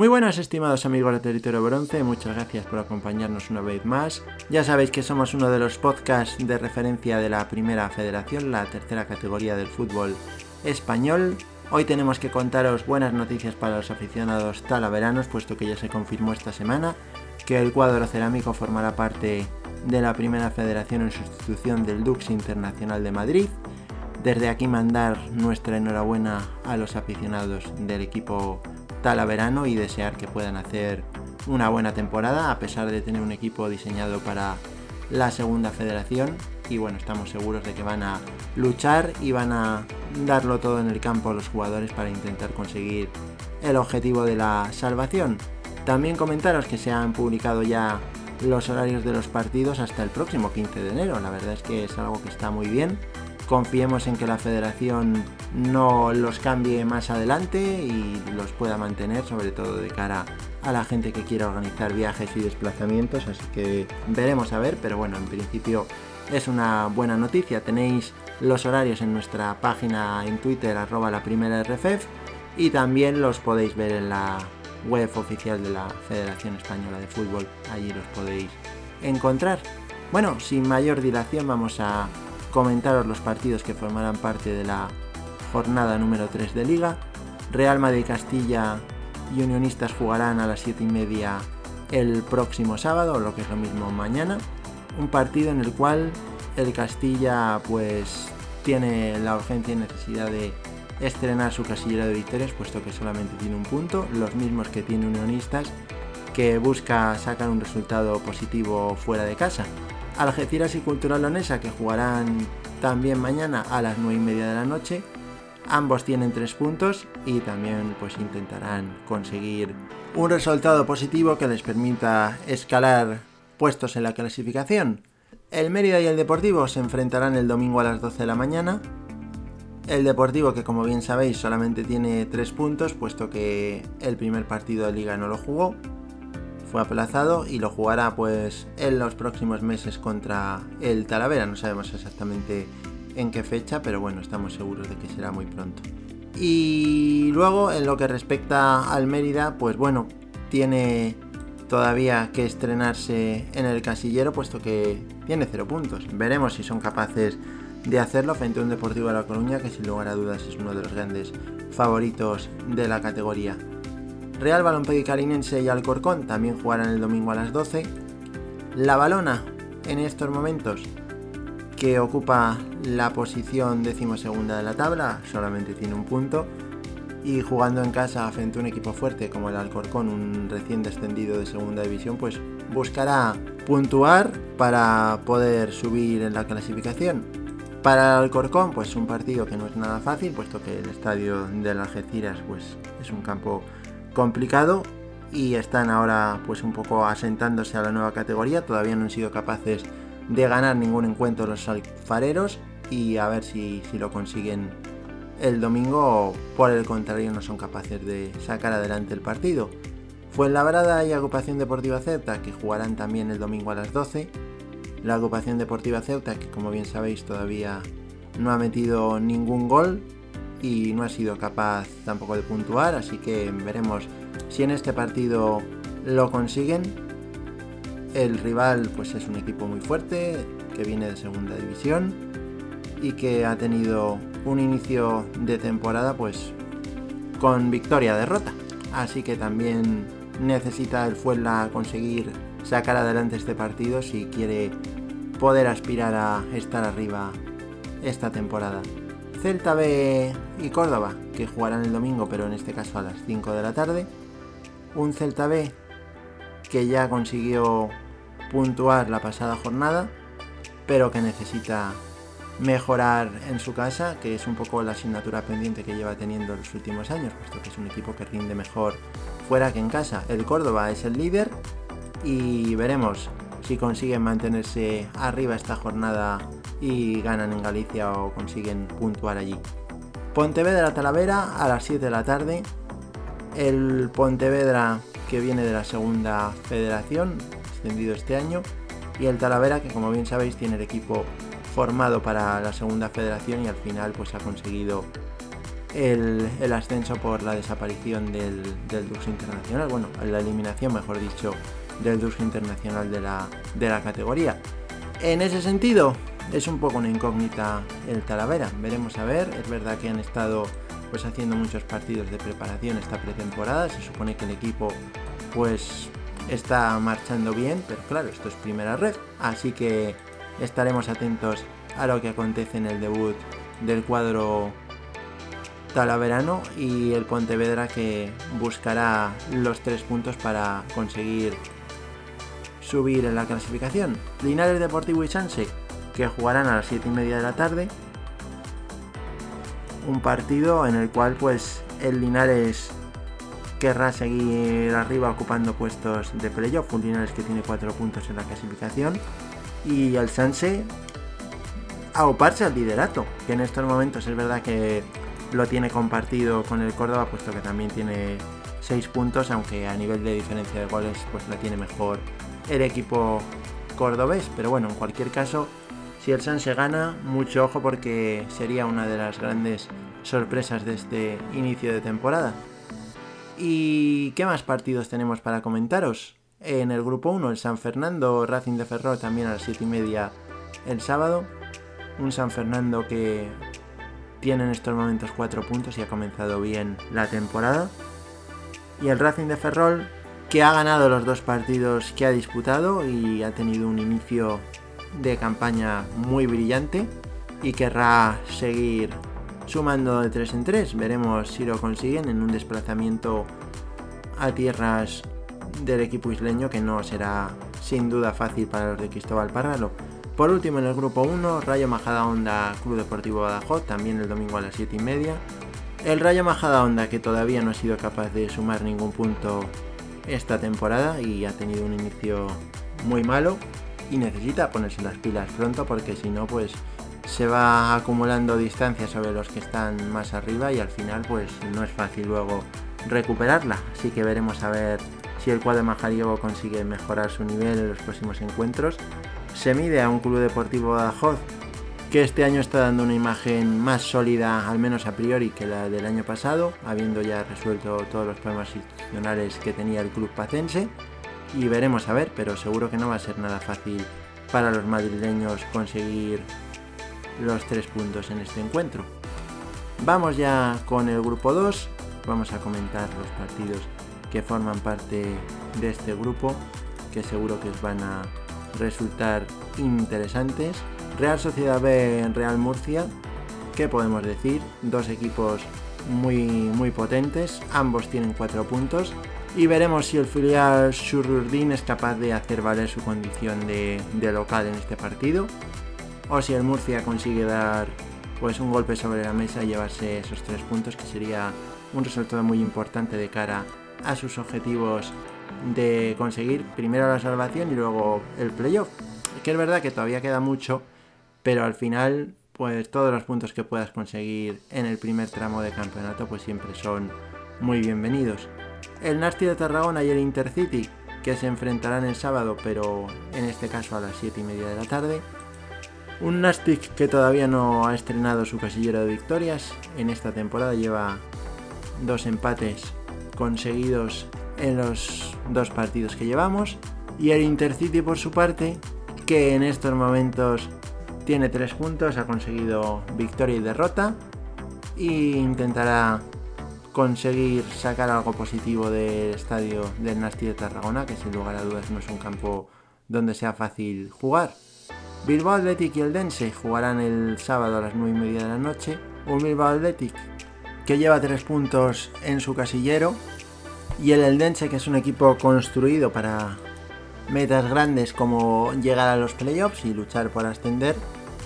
Muy buenas estimados amigos de Territorio Bronce, muchas gracias por acompañarnos una vez más. Ya sabéis que somos uno de los podcasts de referencia de la Primera Federación, la tercera categoría del fútbol español. Hoy tenemos que contaros buenas noticias para los aficionados talaveranos, puesto que ya se confirmó esta semana que el cuadro cerámico formará parte de la Primera Federación en sustitución del Dux Internacional de Madrid. Desde aquí mandar nuestra enhorabuena a los aficionados del equipo talaverano y desear que puedan hacer una buena temporada a pesar de tener un equipo diseñado para la segunda federación y bueno, estamos seguros de que van a luchar y van a darlo todo en el campo los jugadores para intentar conseguir el objetivo de la salvación. También comentaros que se han publicado ya los horarios de los partidos hasta el próximo 15 de enero. La verdad es que es algo que está muy bien. Confiemos en que la federación no los cambie más adelante y los pueda mantener, sobre todo de cara a la gente que quiera organizar viajes y desplazamientos. Así que veremos a ver, pero bueno, en principio es una buena noticia. Tenéis los horarios en nuestra página en Twitter, arroba la primera RFF, y también los podéis ver en la web oficial de la Federación Española de Fútbol. Allí los podéis encontrar. Bueno, sin mayor dilación vamos a comentaros los partidos que formarán parte de la jornada número 3 de Liga. Real Madrid Castilla y Unionistas jugarán a las 7 y media el próximo sábado, lo que es lo mismo mañana. Un partido en el cual el Castilla pues tiene la urgencia y necesidad de estrenar su casillero de victorias, puesto que solamente tiene un punto, los mismos que tiene Unionistas, que busca sacar un resultado positivo fuera de casa. Algeciras y Cultural Leonesa, que jugarán también mañana a las 9 y media de la noche. Ambos tienen tres puntos y también pues intentarán conseguir un resultado positivo que les permita escalar puestos en la clasificación. El Mérida y el Deportivo se enfrentarán el domingo a las 12 de la mañana el Deportivo, que como bien sabéis solamente tiene 3 puntos, puesto que el primer partido de liga no lo jugó, fue aplazado y lo jugará pues en los próximos meses contra el Talavera. No sabemos exactamente en qué fecha, pero bueno, estamos seguros de que será muy pronto. Y luego, en lo que respecta al Mérida, pues bueno, tiene todavía que estrenarse en el casillero, puesto que tiene 0 puntos. Veremos si son capaces de hacerlo frente a un Deportivo de La Coruña que sin lugar a dudas es uno de los grandes favoritos de la categoría. Real Balompié Carinense y Alcorcón también jugarán el domingo a las 12. La Balona en estos momentos que ocupa la posición decimosegunda de la tabla, solamente tiene un punto y jugando en casa frente a un equipo fuerte como el Alcorcón, un recién descendido de segunda división, pues buscará puntuar para poder subir en la clasificación. Para el Alcorcón, pues un partido que no es nada fácil, puesto que el estadio de las Algeciras pues, es un campo complicado y están ahora pues un poco asentándose a la nueva categoría. Todavía no han sido capaces de ganar ningún encuentro los alfareros y a ver si, si lo consiguen el domingo o por el contrario no son capaces de sacar adelante el partido. Fuenlabrada y Agrupación Deportiva Celta que jugarán también el domingo a las 12 la agrupación deportiva Ceuta, que como bien sabéis todavía no ha metido ningún gol y no ha sido capaz tampoco de puntuar, así que veremos si en este partido lo consiguen. El rival pues es un equipo muy fuerte, que viene de segunda división y que ha tenido un inicio de temporada pues con victoria derrota. Así que también necesita el Fuenla conseguir sacar adelante este partido si quiere poder aspirar a estar arriba esta temporada. Celta B y Córdoba, que jugarán el domingo, pero en este caso a las 5 de la tarde. Un Celta B que ya consiguió puntuar la pasada jornada, pero que necesita mejorar en su casa, que es un poco la asignatura pendiente que lleva teniendo los últimos años, puesto que es un equipo que rinde mejor fuera que en casa. El Córdoba es el líder y veremos si consiguen mantenerse arriba esta jornada y ganan en Galicia o consiguen puntuar allí. Pontevedra Talavera a las 7 de la tarde. El Pontevedra que viene de la segunda federación, extendido este año, y el Talavera que como bien sabéis tiene el equipo formado para la segunda federación y al final pues ha conseguido el, ascenso por la desaparición del, del Dux Internacional, bueno, la eliminación, mejor dicho, del Dux Internacional de la, de la categoría. En ese sentido, es un poco una incógnita el Talavera. Veremos a ver. Es verdad que han estado pues haciendo muchos partidos de preparación esta pretemporada. Se supone que el equipo pues está marchando bien, pero claro, esto es primera red, así que estaremos atentos a lo que acontece en el debut del cuadro talaverano y el Pontevedra que buscará los tres puntos para conseguir subir en la clasificación. Linares Deportivo y Sanse que jugarán a las 7 y media de la tarde. Un partido en el cual pues el Linares querrá seguir arriba ocupando puestos de playoff. Un Linares que tiene 4 puntos en la clasificación. Y el Sanse a oparse al liderato, que en estos momentos es verdad que lo tiene compartido con el Córdoba, puesto que también tiene 6 puntos, aunque a nivel de diferencia de goles pues la tiene mejor el equipo cordobés. Pero bueno, en cualquier caso, si el San se gana, mucho ojo porque sería una de las grandes sorpresas de este inicio de temporada. ¿Y qué más partidos tenemos para comentaros? En el grupo 1, el San Fernando Racing de Ferrol también a las 7 y media el sábado. Un San Fernando que tiene en estos momentos 4 puntos y ha comenzado bien la temporada. Y el Racing de Ferrol que ha ganado los dos partidos que ha disputado y ha tenido un inicio de campaña muy brillante y querrá seguir sumando de 3 en 3. Veremos si lo consiguen en un desplazamiento a tierras del equipo isleño que no será sin duda fácil para los de Cristóbal Párralo. Por último en el grupo 1, Rayo Majada Honda Club Deportivo Badajoz, también el domingo a las 7 y media. El Rayo Majada Honda que todavía no ha sido capaz de sumar ningún punto esta temporada y ha tenido un inicio muy malo y necesita ponerse las pilas pronto porque si no pues se va acumulando distancia sobre los que están más arriba y al final pues no es fácil luego recuperarla. Así que veremos a ver si el cuadro majariego consigue mejorar su nivel en los próximos encuentros. Se mide a un club deportivo Badajoz que este año está dando una imagen más sólida, al menos a priori, que la del año pasado, habiendo ya resuelto todos los problemas institucionales que tenía el club pacense y veremos a ver, pero seguro que no va a ser nada fácil para los madrileños conseguir los tres puntos en este encuentro. Vamos ya con el grupo 2, vamos a comentar los partidos que forman parte de este grupo, que seguro que os van a resultar interesantes. Real Sociedad B en Real Murcia, ¿qué podemos decir? Dos equipos muy, muy potentes, ambos tienen cuatro puntos y veremos si el filial Shururdin es capaz de hacer valer su condición de, local en este partido o si el Murcia consigue dar pues un golpe sobre la mesa y llevarse esos tres puntos que sería un resultado muy importante de cara a sus objetivos de conseguir primero la salvación y luego el playoff. Que es verdad que todavía queda mucho, pero al final pues todos los puntos que puedas conseguir en el primer tramo de campeonato pues siempre son muy bienvenidos el Nasty de Tarragona y el Intercity, que se enfrentarán el sábado, pero en este caso a las 7 y media de la tarde. Un Nastic que todavía no ha estrenado su casillero de victorias. En esta temporada lleva dos empates conseguidos en los dos partidos que llevamos. Y el Intercity por su parte, que en estos momentos tiene tres puntos, ha conseguido victoria y derrota. E intentará conseguir sacar algo positivo del estadio del Nasti de Tarragona, que sin lugar a dudas no es un campo donde sea fácil jugar. Bilbao Athletic y el Dense jugarán el sábado a las 9 y media de la noche. Un Bilbao Athletic que lleva 3 puntos en su casillero. Y el Eldense que es un equipo construido para metas grandes como llegar a los playoffs y luchar por ascender.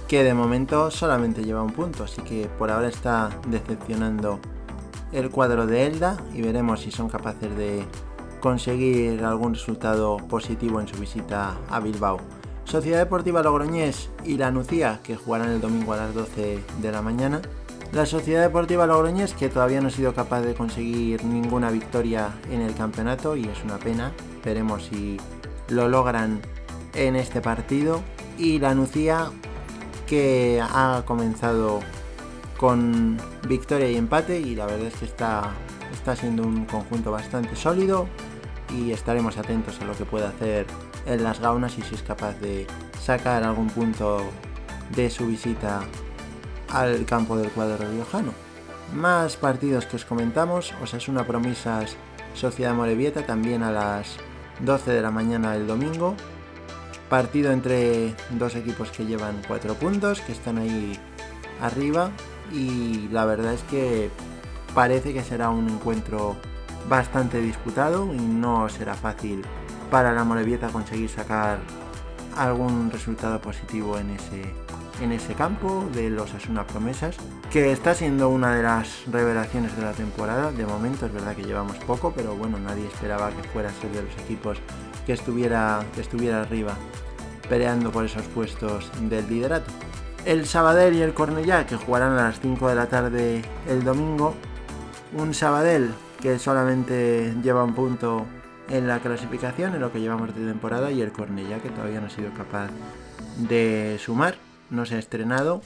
Que de momento solamente lleva un punto, así que por ahora está decepcionando el cuadro de Elda y veremos si son capaces de conseguir algún resultado positivo en su visita a Bilbao. Sociedad Deportiva Logroñés y la Nucía, que jugarán el domingo a las 12 de la mañana. La Sociedad Deportiva Logroñés, que todavía no ha sido capaz de conseguir ninguna victoria en el campeonato y es una pena. Veremos si lo logran en este partido. Y la Nucía, que ha comenzado con victoria y empate y la verdad es que está, está siendo un conjunto bastante sólido y estaremos atentos a lo que puede hacer en las gaunas y si es capaz de sacar algún punto de su visita al campo del cuadro riojano. Más partidos que os comentamos, Osasuna Promesas Sociedad Morevieta también a las 12 de la mañana el domingo. Partido entre dos equipos que llevan 4 puntos, que están ahí arriba y la verdad es que parece que será un encuentro bastante disputado y no será fácil para la Morevieta conseguir sacar algún resultado positivo en ese, en ese campo de los Asuna Promesas, que está siendo una de las revelaciones de la temporada. De momento es verdad que llevamos poco, pero bueno, nadie esperaba que fuera a ser de los equipos que estuviera, que estuviera arriba peleando por esos puestos del liderato. El Sabadell y el Cornellá que jugarán a las 5 de la tarde el domingo. Un Sabadell que solamente lleva un punto en la clasificación en lo que llevamos de temporada y el Cornellá que todavía no ha sido capaz de sumar, no se ha estrenado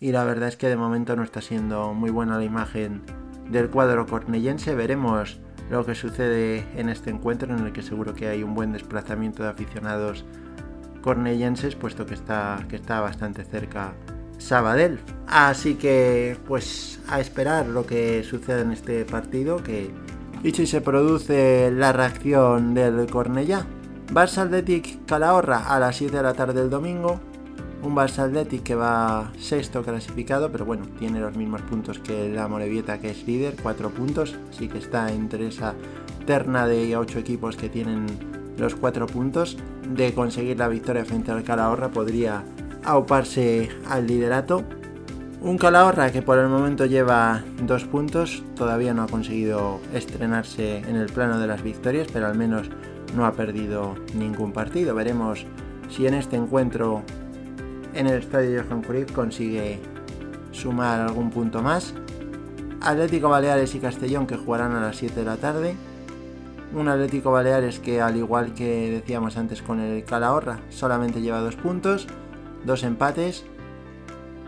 y la verdad es que de momento no está siendo muy buena la imagen del cuadro cornellense. Veremos lo que sucede en este encuentro en el que seguro que hay un buen desplazamiento de aficionados cornellenses puesto que está, que está bastante cerca Sabadell. Así que pues a esperar lo que sucede en este partido que y si se produce la reacción del Cornellá. Barça Athletic Calahorra a las 7 de la tarde del domingo. Un Barça Athletic que va sexto clasificado, pero bueno, tiene los mismos puntos que la Morevieta que es líder, 4 puntos, así que está entre esa terna de 8 equipos que tienen los 4 puntos. De conseguir la victoria frente al Calahorra podría auparse al liderato un Calahorra que por el momento lleva dos puntos, todavía no ha conseguido estrenarse en el plano de las victorias, pero al menos no ha perdido ningún partido. Veremos si en este encuentro en el estadio Johan Cruyff consigue sumar algún punto más. Atlético Baleares y Castellón que jugarán a las 7 de la tarde. Un Atlético Baleares que al igual que decíamos antes con el Calahorra solamente lleva dos puntos, dos empates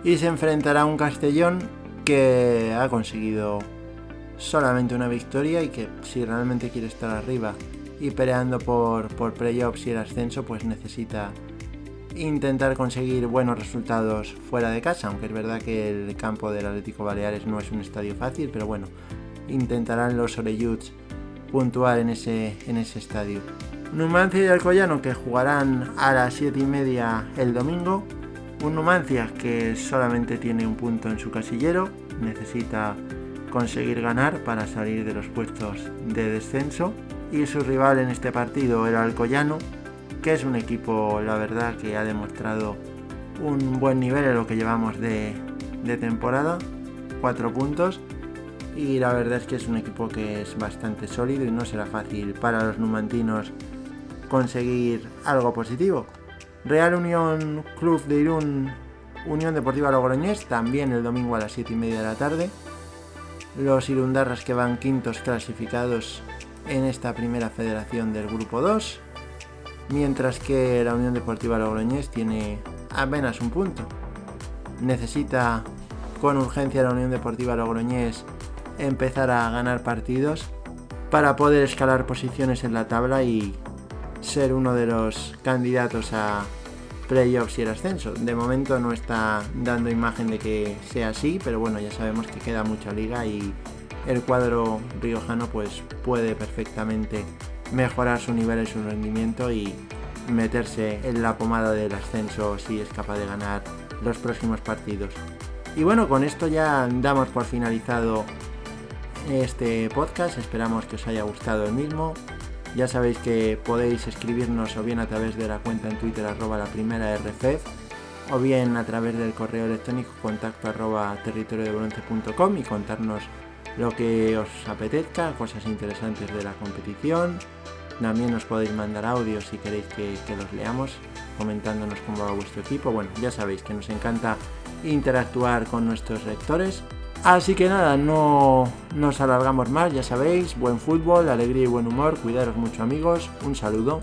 y se enfrentará a un Castellón que ha conseguido solamente una victoria y que si realmente quiere estar arriba y peleando por, por playoffs y el ascenso pues necesita intentar conseguir buenos resultados fuera de casa, aunque es verdad que el campo del Atlético Baleares no es un estadio fácil, pero bueno, intentarán los Oreyuts puntuar en ese, en ese estadio. Numancia y Alcoyano que jugarán a las 7 y media el domingo un Numancia que solamente tiene un punto en su casillero, necesita conseguir ganar para salir de los puestos de descenso. Y su rival en este partido era Alcoyano, que es un equipo, la verdad, que ha demostrado un buen nivel en lo que llevamos de, de temporada, cuatro puntos. Y la verdad es que es un equipo que es bastante sólido y no será fácil para los numantinos conseguir algo positivo. Real Unión Club de Irún, Unión Deportiva Logroñés, también el domingo a las 7 y media de la tarde. Los Irundarras que van quintos clasificados en esta primera federación del Grupo 2, mientras que la Unión Deportiva Logroñés tiene apenas un punto. Necesita con urgencia la Unión Deportiva Logroñés empezar a ganar partidos para poder escalar posiciones en la tabla y ser uno de los candidatos a playoffs y el ascenso. De momento no está dando imagen de que sea así, pero bueno, ya sabemos que queda mucha liga y el cuadro riojano pues puede perfectamente mejorar su nivel y su rendimiento y meterse en la pomada del ascenso si es capaz de ganar los próximos partidos. Y bueno, con esto ya damos por finalizado este podcast, esperamos que os haya gustado el mismo. Ya sabéis que podéis escribirnos o bien a través de la cuenta en Twitter arroba la primera RFEF o bien a través del correo electrónico contacto arroba y contarnos lo que os apetezca, cosas interesantes de la competición. También os podéis mandar audios si queréis que, que los leamos, comentándonos cómo va vuestro equipo. Bueno, ya sabéis que nos encanta interactuar con nuestros lectores Así que nada, no nos alargamos más, ya sabéis, buen fútbol, alegría y buen humor, cuidaros mucho amigos, un saludo.